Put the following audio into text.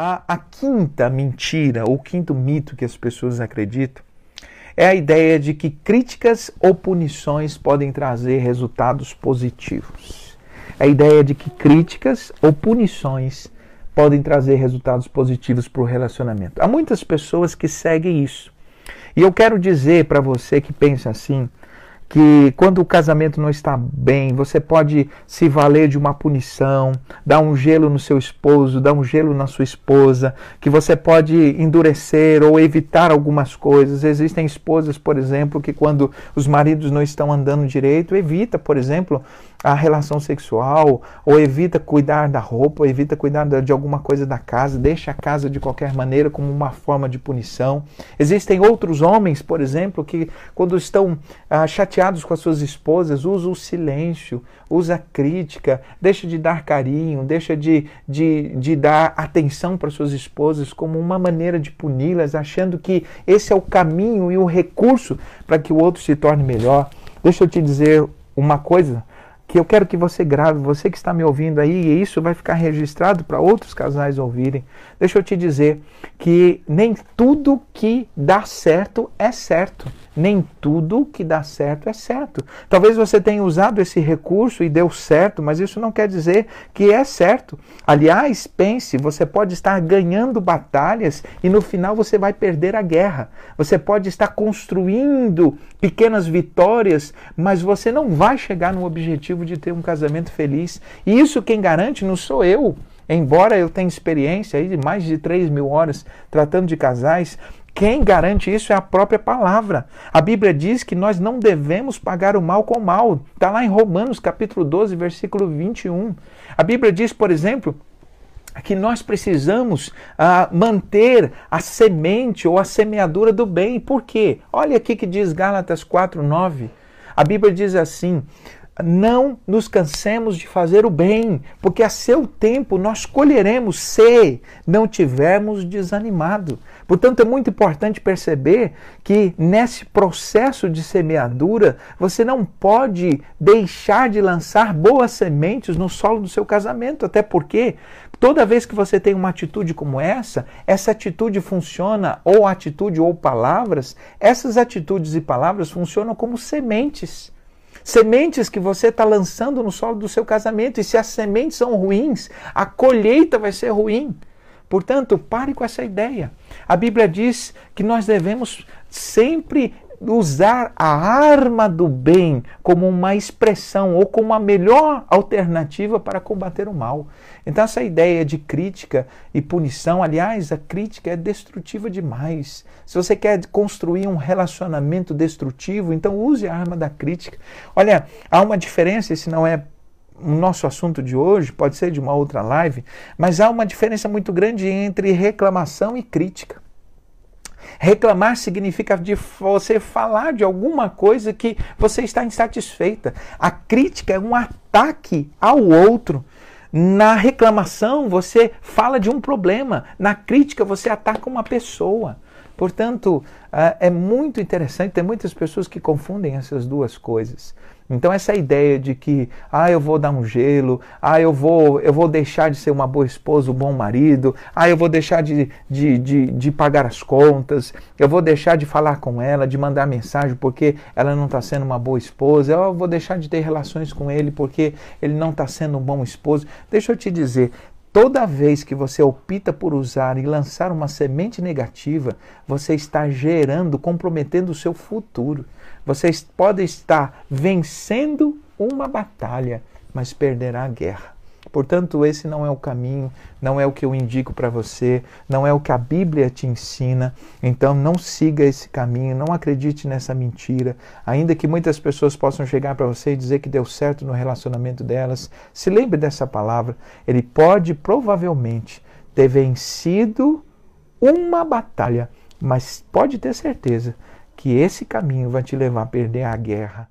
A, a quinta mentira, ou quinto mito que as pessoas acreditam, é a ideia de que críticas ou punições podem trazer resultados positivos. A ideia de que críticas ou punições podem trazer resultados positivos para o relacionamento. Há muitas pessoas que seguem isso. E eu quero dizer para você que pensa assim, que quando o casamento não está bem, você pode se valer de uma punição, dar um gelo no seu esposo, dar um gelo na sua esposa, que você pode endurecer ou evitar algumas coisas. Existem esposas, por exemplo, que quando os maridos não estão andando direito, evita, por exemplo, a relação sexual, ou evita cuidar da roupa, ou evita cuidar de alguma coisa da casa, deixa a casa de qualquer maneira como uma forma de punição. Existem outros homens, por exemplo, que quando estão ah, chateados com as suas esposas, usam o silêncio, usa a crítica, deixa de dar carinho, deixa de, de, de dar atenção para suas esposas como uma maneira de puni-las, achando que esse é o caminho e o recurso para que o outro se torne melhor. Deixa eu te dizer uma coisa que eu quero que você grave, você que está me ouvindo aí, e isso vai ficar registrado para outros casais ouvirem. Deixa eu te dizer que nem tudo que dá certo é certo. Nem tudo que dá certo é certo. Talvez você tenha usado esse recurso e deu certo, mas isso não quer dizer que é certo. Aliás, pense, você pode estar ganhando batalhas e no final você vai perder a guerra. Você pode estar construindo pequenas vitórias, mas você não vai chegar no objetivo de ter um casamento feliz. E isso quem garante não sou eu. Embora eu tenha experiência aí de mais de 3 mil horas tratando de casais, quem garante isso é a própria palavra. A Bíblia diz que nós não devemos pagar o mal com o mal. Está lá em Romanos capítulo 12, versículo 21. A Bíblia diz, por exemplo, que nós precisamos ah, manter a semente ou a semeadura do bem. Por quê? Olha aqui que diz Gálatas 4:9. A Bíblia diz assim: não nos cansemos de fazer o bem, porque a seu tempo nós colheremos se não tivermos desanimado. Portanto, é muito importante perceber que nesse processo de semeadura, você não pode deixar de lançar boas sementes no solo do seu casamento, até porque toda vez que você tem uma atitude como essa, essa atitude funciona, ou atitude ou palavras, essas atitudes e palavras funcionam como sementes Sementes que você está lançando no solo do seu casamento. E se as sementes são ruins, a colheita vai ser ruim. Portanto, pare com essa ideia. A Bíblia diz que nós devemos sempre usar a arma do bem como uma expressão ou como a melhor alternativa para combater o mal. Então, essa ideia de crítica e punição, aliás, a crítica é destrutiva demais. Se você quer construir um relacionamento destrutivo, então use a arma da crítica. Olha, há uma diferença, esse não é o nosso assunto de hoje, pode ser de uma outra live, mas há uma diferença muito grande entre reclamação e crítica. Reclamar significa de você falar de alguma coisa que você está insatisfeita. A crítica é um ataque ao outro. Na reclamação, você fala de um problema. Na crítica, você ataca uma pessoa. Portanto, ah, é muito interessante, tem muitas pessoas que confundem essas duas coisas. Então essa ideia de que ah, eu vou dar um gelo, ah, eu vou, eu vou deixar de ser uma boa esposa, um bom marido, ah, eu vou deixar de, de, de, de pagar as contas, eu vou deixar de falar com ela, de mandar mensagem porque ela não está sendo uma boa esposa, eu vou deixar de ter relações com ele porque ele não está sendo um bom esposo. Deixa eu te dizer, Toda vez que você opta por usar e lançar uma semente negativa, você está gerando, comprometendo o seu futuro. Você pode estar vencendo uma batalha, mas perderá a guerra. Portanto, esse não é o caminho, não é o que eu indico para você, não é o que a Bíblia te ensina. Então, não siga esse caminho, não acredite nessa mentira. Ainda que muitas pessoas possam chegar para você e dizer que deu certo no relacionamento delas, se lembre dessa palavra. Ele pode provavelmente ter vencido uma batalha, mas pode ter certeza que esse caminho vai te levar a perder a guerra